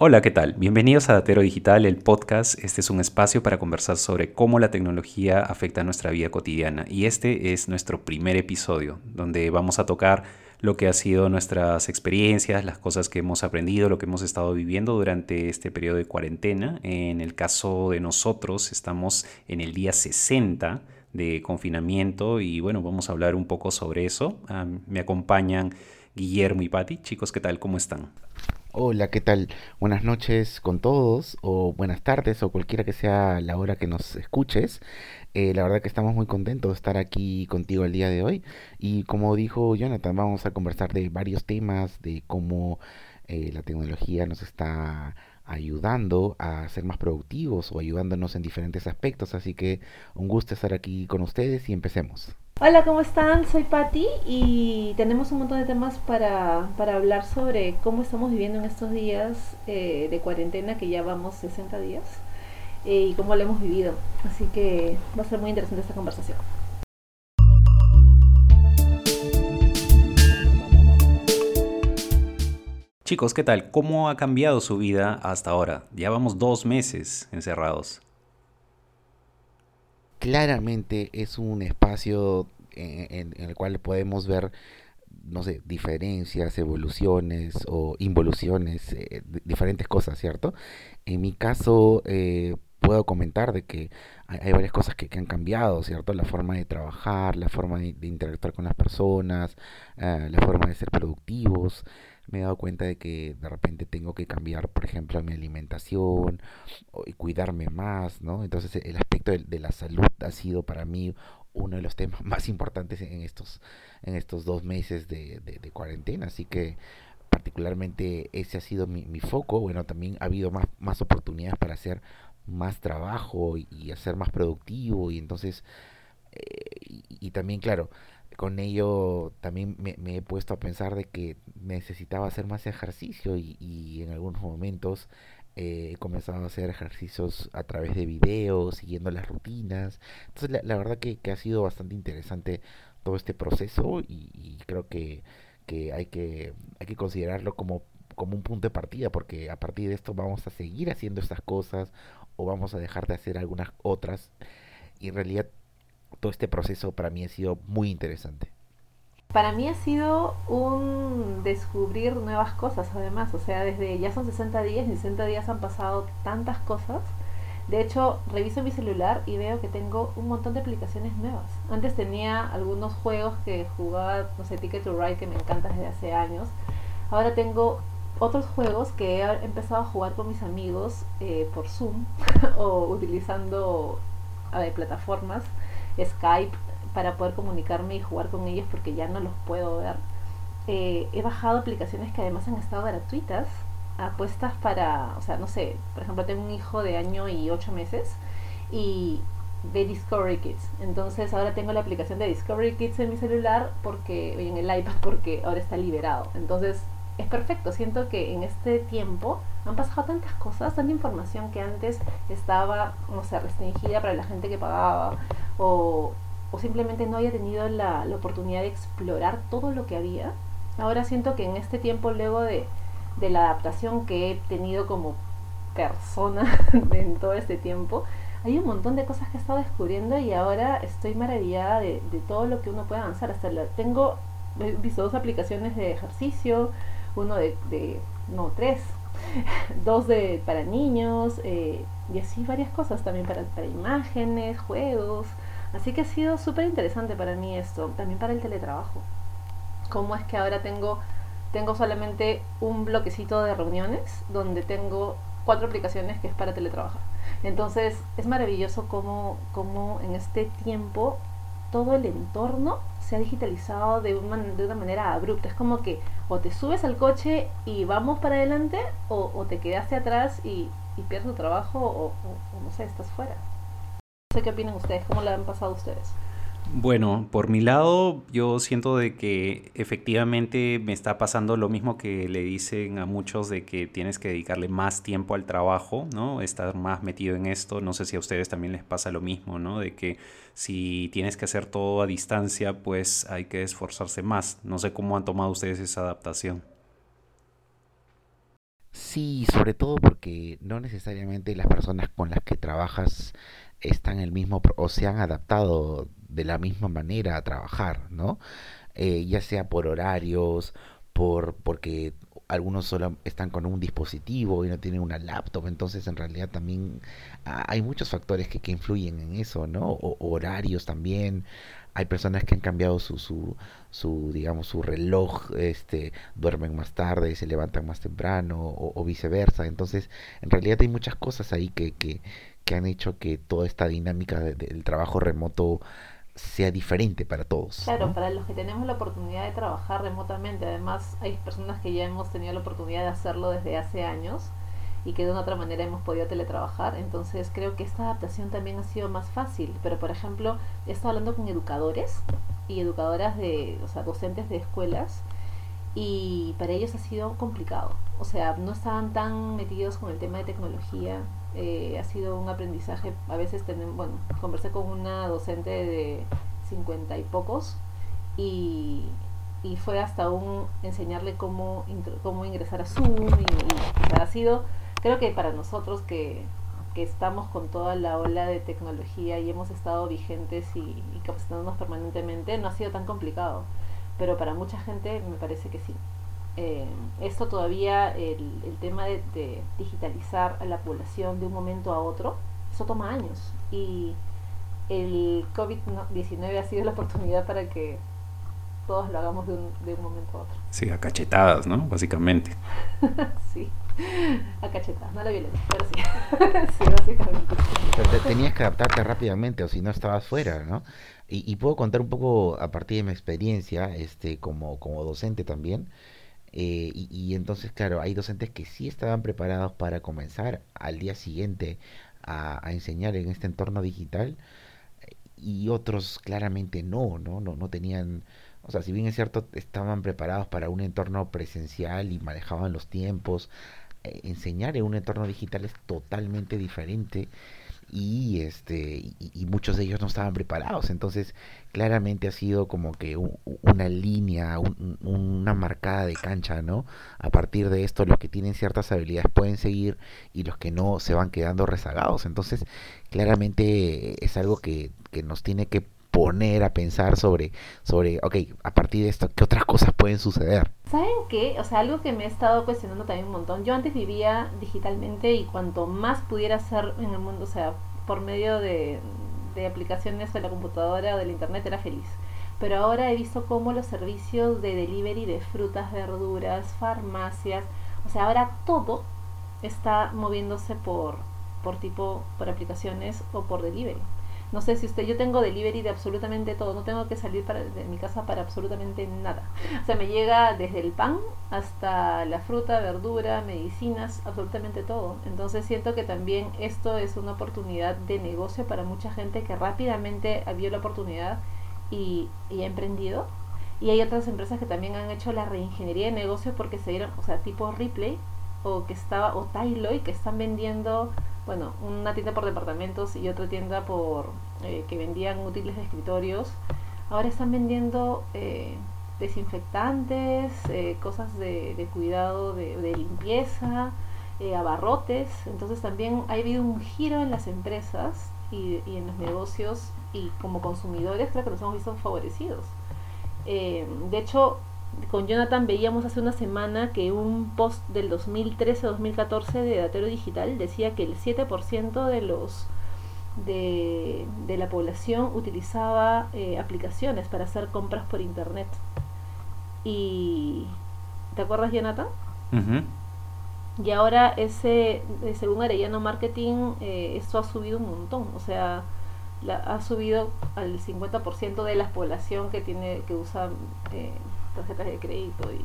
Hola, ¿qué tal? Bienvenidos a Datero Digital, el podcast. Este es un espacio para conversar sobre cómo la tecnología afecta nuestra vida cotidiana. Y este es nuestro primer episodio, donde vamos a tocar lo que ha sido nuestras experiencias, las cosas que hemos aprendido, lo que hemos estado viviendo durante este periodo de cuarentena. En el caso de nosotros, estamos en el día 60 de confinamiento y bueno, vamos a hablar un poco sobre eso. Ah, me acompañan Guillermo y Patti. Chicos, ¿qué tal? ¿Cómo están? Hola, ¿qué tal? Buenas noches con todos, o buenas tardes, o cualquiera que sea la hora que nos escuches. Eh, la verdad que estamos muy contentos de estar aquí contigo el día de hoy. Y como dijo Jonathan, vamos a conversar de varios temas, de cómo eh, la tecnología nos está ayudando a ser más productivos o ayudándonos en diferentes aspectos. Así que un gusto estar aquí con ustedes y empecemos. Hola, ¿cómo están? Soy Patti y tenemos un montón de temas para, para hablar sobre cómo estamos viviendo en estos días eh, de cuarentena, que ya vamos 60 días, eh, y cómo lo hemos vivido. Así que va a ser muy interesante esta conversación. Chicos, ¿qué tal? ¿Cómo ha cambiado su vida hasta ahora? Ya vamos dos meses encerrados claramente es un espacio en, el cual podemos ver, no sé, diferencias, evoluciones o involuciones, eh, diferentes cosas, ¿cierto? En mi caso, eh, puedo comentar de que hay, varias cosas que, han cambiado, ¿cierto? La forma de trabajar, la forma de, interactuar con las personas, eh, la forma de ser productivos me he dado cuenta de que de repente tengo que cambiar, por ejemplo, mi alimentación y cuidarme más, ¿no? Entonces el aspecto de, la salud ha sido para mí uno de los temas más importantes en estos, en estos dos meses de, cuarentena, así que particularmente ese ha sido mi, foco. Bueno, también ha habido más, más oportunidades para hacer más trabajo y, hacer más productivo y entonces, eh, y también, claro, con ello también me, he puesto a pensar de que necesitaba hacer más ejercicio y, en algunos momentos eh, he comenzado a hacer ejercicios a través de videos, siguiendo las rutinas. Entonces la, verdad que, ha sido bastante interesante todo este proceso y, creo que, hay que hay que considerarlo como, como un punto de partida porque a partir de esto vamos a seguir haciendo estas cosas o vamos a dejar de hacer algunas otras y en realidad todo este proceso para mí ha sido muy interesante. Para mí ha sido un descubrir nuevas cosas, además. O sea, desde ya son 60 días, y 60 días han pasado tantas cosas. De hecho, reviso mi celular y veo que tengo un montón de aplicaciones nuevas. Antes tenía algunos juegos que jugaba, no sé, Ticket to Ride, que me encanta desde hace años. Ahora tengo otros juegos que he empezado a jugar con mis amigos eh, por Zoom o utilizando plataformas Skype para poder comunicarme y jugar con ellos porque ya no los puedo ver. Eh, he bajado aplicaciones que además han estado gratuitas, apuestas para, o sea, no sé, por ejemplo, tengo un hijo de año y ocho meses y de Discovery Kids. Entonces ahora tengo la aplicación de Discovery Kids en mi celular porque en el iPad porque ahora está liberado. Entonces es perfecto. Siento que en este tiempo han pasado tantas cosas, tanta información que antes estaba, no sé, restringida para la gente que pagaba o, simplemente no haya tenido la, oportunidad de explorar todo lo que había. Ahora siento que en este tiempo, luego de, la adaptación que he tenido como persona en todo este tiempo, hay un montón de cosas que he estado descubriendo y ahora estoy maravillada de, todo lo que uno puede avanzar. Hasta tengo, he visto dos aplicaciones de ejercicio, uno de, de no, tres, dos de para niños, eh, y así varias cosas también para imágenes, juegos. Así que ha sido súper interesante para mí esto, también para el teletrabajo. Cómo es que ahora tengo, tengo solamente un bloquecito de reuniones donde tengo cuatro aplicaciones que es para teletrabajar. Entonces es maravilloso cómo, cómo en este tiempo todo el entorno se ha digitalizado de una, de una manera abrupta. Es como que o te subes al coche y vamos para adelante o, te quedaste atrás y, pierdes tu trabajo o, o, no sé, estás fuera. No sé qué opinan ustedes, cómo le han pasado ustedes. Bueno, por mi lado, yo siento de que efectivamente me está pasando lo mismo que le dicen a muchos de que tienes que dedicarle más tiempo al trabajo, ¿no? Estar más metido en esto. No sé si a ustedes también les pasa lo mismo, ¿no? De que si tienes que hacer todo a distancia, pues hay que esforzarse más. No sé cómo han tomado ustedes esa adaptación. Sí, sobre todo porque no necesariamente las personas con las que trabajas están en el mismo o se han adaptado de la misma manera a trabajar, ¿no? Eh, ya sea por horarios, por porque algunos solo están con un dispositivo y no tienen una laptop, entonces en realidad también ah, hay muchos factores que, que influyen en eso, ¿no? O, horarios también. Hay personas que han cambiado su, su, su, digamos, su reloj, este, duermen más tarde, se levantan más temprano o, viceversa. Entonces, en realidad hay muchas cosas ahí que, que, que han hecho que toda esta dinámica de- del trabajo remoto sea diferente para todos, Claro, para los que tenemos la oportunidad de trabajar remotamente, además hay personas que ya hemos tenido la oportunidad de hacerlo desde hace años y que de una otra manera hemos podido teletrabajar, entonces creo que esta adaptación también ha sido más fácil. Pero por ejemplo, he estado hablando con educadores y educadoras de, o sea, docentes de escuelas y para ellos ha sido complicado. O sea, no estaban tan metidos con el tema de tecnología. eh, ha sido un aprendizaje. A veces tenemos, bueno, conversé con una docente de cincuenta y pocos y, y fue hasta un enseñarle cómo, cómo ingresar a Zoom y, o sea, ha sido, creo que para nosotros que, que estamos con toda la ola de tecnología y hemos estado vigentes y, y capacitándonos permanentemente, no ha sido tan complicado pero para mucha gente me parece que sí. Eh, esto todavía, el, el tema de, de digitalizar a la población de un momento a otro, eso toma años. Y el COVID-19 ha sido la oportunidad para que todos lo hagamos de un, de un momento a otro. Sí, a cachetadas, ¿no? Básicamente. sí, a cachetadas, no a pero sí. sí, básicamente. Tenías que adaptarte rápidamente o si no estabas fuera, ¿no? Y, puedo contar un poco a partir de mi experiencia, este, como, como docente también. eh, y, entonces, claro, hay docentes que sí estaban preparados para comenzar al día siguiente a, a enseñar en este entorno digital y otros claramente no, ¿no? No, no tenían, o sea, si bien es cierto, estaban preparados para un entorno presencial y manejaban los tiempos, enseñar en un entorno digital es totalmente diferente y este y, muchos de ellos no estaban preparados. Entonces claramente ha sido como que un- una línea un- un- una marcada de cancha no a partir de esto los que tienen ciertas habilidades pueden seguir y los que no se van quedando rezagados. Entonces claramente es algo que, que nos tiene que poner a pensar sobre sobre ok a partir de esto qué otras cosas pueden suceder ¿Saben qué? O sea, algo que me he estado cuestionando también un montón. Yo antes vivía digitalmente y cuanto más pudiera hacer en el mundo, o sea, por medio de, de aplicaciones de la computadora o del internet, era feliz. Pero ahora he visto cómo los servicios de delivery de frutas, verduras, farmacias, o sea, ahora todo está moviéndose por, por tipo, por aplicaciones o por delivery. No sé si usted, yo tengo delivery de absolutamente todo, no tengo que salir para, de mi casa para absolutamente nada. O sea, me llega desde el pan hasta la fruta, verdura, medicinas, absolutamente todo. Entonces siento que también esto es una oportunidad de negocio para mucha gente que rápidamente vio la oportunidad y, y ha emprendido. Y hay otras empresas que también han hecho la reingeniería de negocios porque se dieron, o sea, tipo Ripley o que estaba, o Tyloy, que están vendiendo, bueno, una tienda por departamentos y otra tienda por eh, que vendían útiles de escritorios. Ahora están vendiendo eh, desinfectantes, eh, cosas de, cuidado, de, de limpieza, eh, abarrotes. Entonces también ha habido un giro en las empresas y, en los negocios y como consumidores creo que nos hemos visto favorecidos. De hecho, con Jonathan veíamos hace una semana que un post del 2013-2014 de Datero Digital decía que el 7% de los de, de la población utilizaba eh, aplicaciones para hacer compras por internet. Y ¿te acuerdas, Jonathan? Y ahora ese, eh, según Arellano Marketing, eh, esto ha subido un montón. O sea, la, ha subido al 50% de la población que tiene que usa eh, tarjetas de crédito y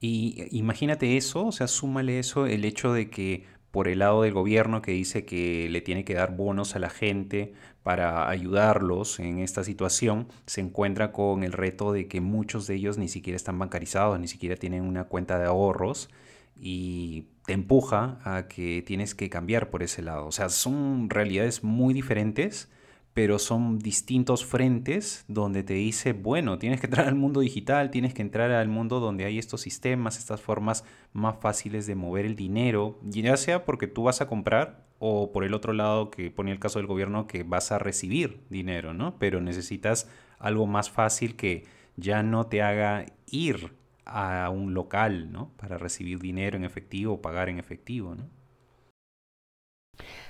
Y imagínate eso, o sea, súmale eso, el hecho de que por el lado del gobierno que dice que le tiene que dar bonos a la gente para ayudarlos en esta situación, se encuentra con el reto de que muchos de ellos ni siquiera están bancarizados, ni siquiera tienen una cuenta de ahorros y te empuja a que tienes que cambiar por ese lado. O sea, son realidades muy diferentes, pero son distintos frentes donde te dice, bueno, tienes que entrar al mundo digital, tienes que entrar al mundo donde hay estos sistemas, estas formas más fáciles de mover el dinero, ya sea porque tú vas a comprar o por el otro lado que pone el caso del gobierno que vas a recibir dinero, ¿no? Pero necesitas algo más fácil que ya no te haga ir a un local, ¿no? Para recibir dinero en efectivo o pagar en efectivo, ¿no?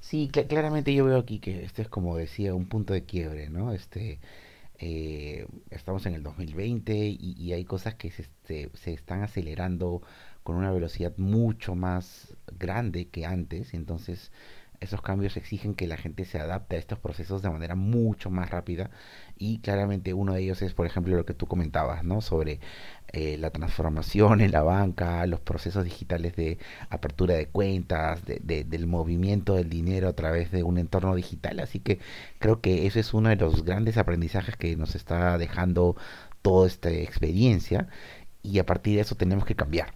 Sí, claramente yo veo aquí que este es como decía un punto de quiebre, ¿no? Este, eh, estamos en el 2020 y, y hay cosas que se, se, se, están acelerando con una velocidad mucho más grande que antes, entonces esos cambios exigen que la gente se adapte a estos procesos de manera mucho más rápida y claramente uno de ellos es, por ejemplo, lo que tú comentabas, ¿no? Sobre eh, la transformación en la banca, los procesos digitales de apertura de cuentas, de, de, del movimiento del dinero a través de un entorno digital. Así que creo que eso es uno de los grandes aprendizajes que nos está dejando toda esta experiencia y a partir de eso tenemos que cambiar.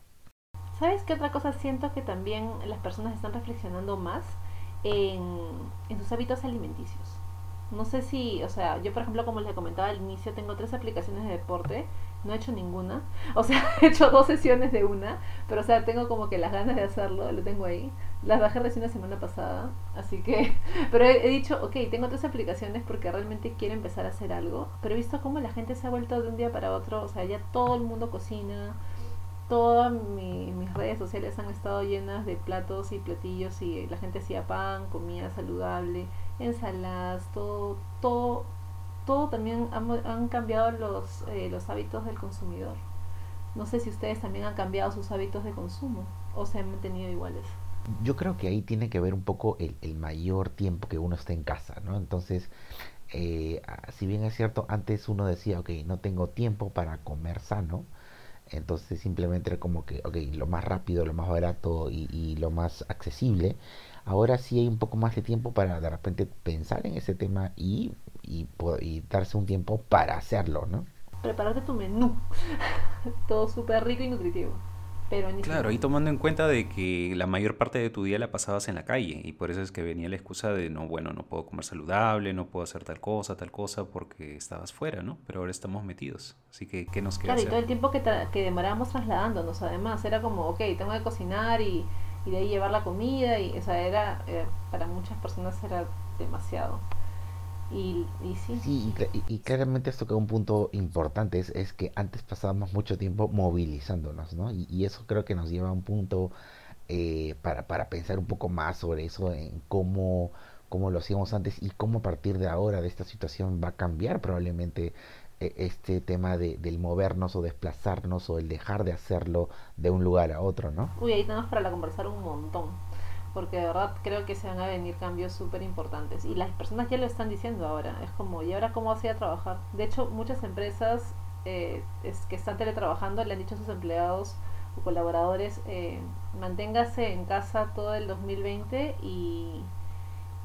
¿Sabes qué otra cosa siento que también las personas están reflexionando más? En, en sus hábitos alimenticios. No sé si, o sea, yo por ejemplo, como les comentaba al inicio, tengo tres aplicaciones de deporte, no he hecho ninguna, o sea, he hecho dos sesiones de una, pero o sea, tengo como que las ganas de hacerlo, lo tengo ahí. Las bajé recién la semana pasada, así que, pero he, he dicho, ok, tengo tres aplicaciones porque realmente quiero empezar a hacer algo, pero he visto cómo la gente se ha vuelto de un día para otro, o sea, ya todo el mundo cocina, todas mi, mis redes sociales han estado llenas de platos y platillos y la gente hacía pan, comida saludable, ensaladas, todo, todo, todo también han, han cambiado los, eh, los hábitos del consumidor. No sé si ustedes también han cambiado sus hábitos de consumo o se han mantenido iguales. Yo creo que ahí tiene que ver un poco el, el mayor tiempo que uno está en casa, ¿no? Entonces, eh, si bien es cierto, antes uno decía, ok, no tengo tiempo para comer sano, entonces simplemente era como que, ok, lo más rápido, lo más barato y, y, lo más accesible. Ahora sí hay un poco más de tiempo para de repente pensar en ese tema y, y, darse un tiempo para hacerlo, ¿no? Prepararte tu menú. Todo súper rico y nutritivo. Pero claro, y tomando en cuenta de que la mayor parte de tu día la pasabas en la calle y por eso es que venía la excusa de no, bueno, no puedo comer saludable, no puedo hacer tal cosa, tal cosa porque estabas fuera, ¿no? Pero ahora estamos metidos, así que ¿qué nos queda Claro, hacer? y todo el tiempo que, que demorábamos trasladándonos, además, era como, ok, tengo que cocinar y, y de ahí llevar la comida y, o sea, era, era para muchas personas era demasiado. Y, y sí. Sí, y, y, claramente esto que es un punto importante es, es que antes pasábamos mucho tiempo movilizándonos, ¿no? Y, y eso creo que nos lleva a un punto eh, para, para pensar un poco más sobre eso, en cómo, cómo lo hacíamos antes y cómo a partir de ahora, de esta situación, va a cambiar probablemente eh, este tema de, del movernos o desplazarnos o el dejar de hacerlo de un lugar a otro, ¿no? Uy, ahí tenemos para conversar un montón porque de verdad creo que se van a venir cambios súper importantes y las personas ya lo están diciendo ahora, es como, ¿y ahora cómo hacía trabajar? De hecho, muchas empresas eh, es, que están teletrabajando le han dicho a sus empleados o colaboradores, eh, manténgase en casa todo el 2020 y,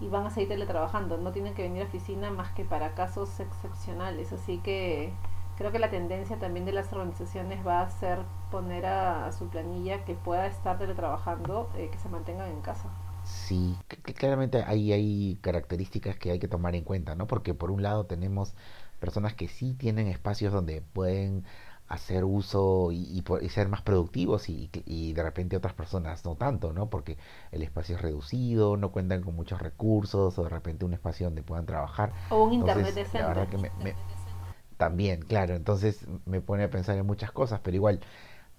y van a seguir teletrabajando, no tienen que venir a oficina más que para casos excepcionales, así que creo que la tendencia también de las organizaciones va a ser poner a, a su planilla que pueda estar teletrabajando, eh, que se mantengan en casa. Sí, que claramente ahí hay características que hay que tomar en cuenta, ¿no? Porque por un lado tenemos personas que sí tienen espacios donde pueden hacer uso y, y, y ser más productivos y, y, de repente otras personas no tanto, ¿no? Porque el espacio es reducido, no cuentan con muchos recursos o de repente un espacio donde puedan trabajar. O un Entonces, internet decente. La verdad que me, me, también, claro, entonces me pone a pensar en muchas cosas, pero igual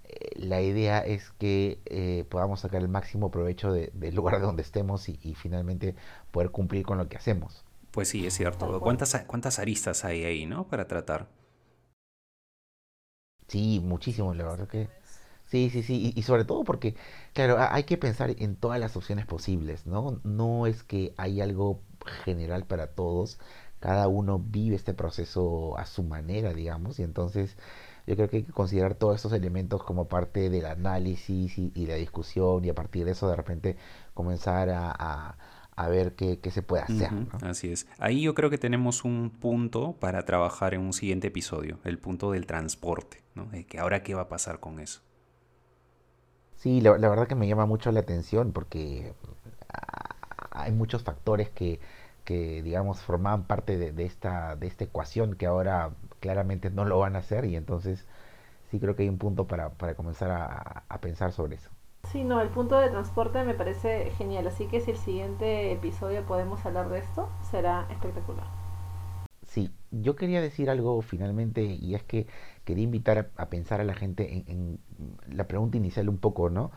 eh, la idea es que eh, podamos sacar el máximo provecho de, del lugar donde estemos y, y, finalmente poder cumplir con lo que hacemos. Pues sí, es cierto. ¿Cuántas, cuántas aristas hay ahí, no? Para tratar. Sí, muchísimo, la verdad que... Sí, sí, sí, y, y, sobre todo porque, claro, hay que pensar en todas las opciones posibles, ¿no? No es que hay algo general para todos, cada uno vive este proceso a su manera, digamos, y entonces yo creo que hay que considerar todos estos elementos como parte del análisis y, y la discusión y a partir de eso de repente comenzar a, a, a ver qué, qué, se puede hacer. Uh -huh, ¿no? Así es. Ahí yo creo que tenemos un punto para trabajar en un siguiente episodio, el punto del transporte, ¿no? De que ahora qué va a pasar con eso. Sí, la, la verdad que me llama mucho la atención porque hay muchos factores que que digamos formaban parte de, esta, de esta ecuación que ahora claramente no lo van a hacer y entonces sí creo que hay un punto para, para comenzar a, a pensar sobre eso. Sí, no, el punto de transporte me parece genial, así que si el siguiente episodio podemos hablar de esto, será espectacular. Sí, yo quería decir algo finalmente y es que quería invitar a, pensar a la gente en, la pregunta inicial un poco, ¿no?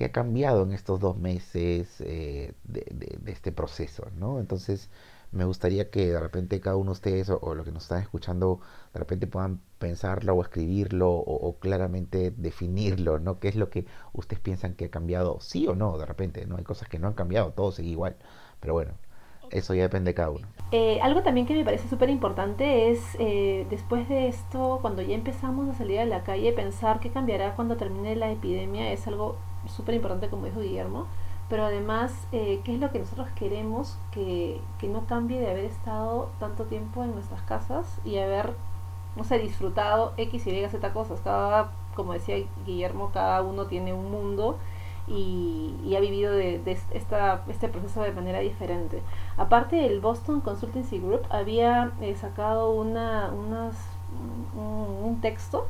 ¿Qué ha cambiado en estos dos meses eh, de, este proceso, ¿no? Entonces, me gustaría que de repente cada uno de ustedes o, los que nos están escuchando de repente puedan pensarlo o escribirlo o, claramente definirlo, ¿no? ¿Qué es lo que ustedes piensan que ha cambiado? Sí o no, de repente, ¿no? Hay cosas que no han cambiado, todo sigue igual. Pero bueno, eso ya depende de cada uno. Eh, algo también que me parece súper importante es, eh, después de esto, cuando ya empezamos a salir a la calle, pensar qué cambiará cuando termine la epidemia es algo súper importante, como dijo Guillermo. Pero además, eh, ¿qué es lo que nosotros queremos que, que no cambie de haber estado tanto tiempo en nuestras casas y haber, no sé, disfrutado X, Y, Z cosas? Cada, como decía Guillermo, cada uno tiene un mundo y, ha vivido de, esta, este proceso de manera diferente. Aparte, el Boston Consultancy Group había eh, sacado una, unas, un, texto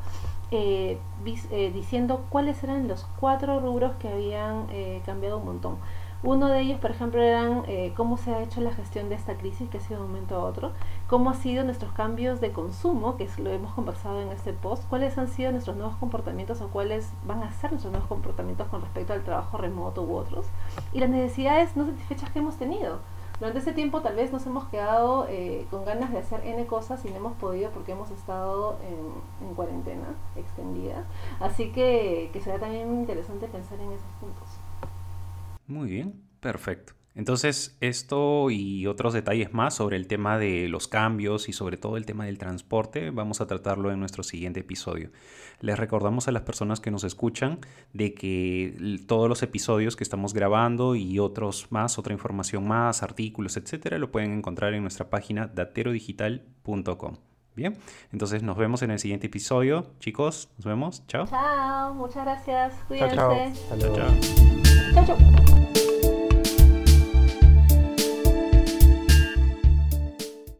eh, eh, diciendo cuáles eran los cuatro rubros que habían cambiado un montón. Uno de ellos, por ejemplo, eran eh, cómo se ha hecho la gestión de esta crisis, que ha sido de un momento a otro, cómo han sido nuestros cambios de consumo, que lo hemos conversado en este post, cuáles han sido nuestros nuevos comportamientos o cuáles van a ser nuestros nuevos comportamientos con respecto al trabajo remoto u otros, y las necesidades no satisfechas que hemos tenido. Durante ese tiempo tal vez nos hemos quedado eh, con ganas de hacer N cosas y no hemos podido porque hemos estado en, en cuarentena extendida. Así que, que será también interesante pensar en esos puntos. Muy bien, perfecto. Entonces, esto y otros detalles más sobre el tema de los cambios y sobre todo el tema del transporte, vamos a tratarlo en nuestro siguiente episodio. Les recordamos a las personas que nos escuchan de que todos los episodios que estamos grabando y otros más, otra información más, artículos, etcétera, lo pueden encontrar en nuestra página daterodigital.com. Bien, entonces nos vemos en el siguiente episodio. Chicos, nos vemos. Chao. Chao, muchas gracias. Cuídense. Chao, chao. chao. chao.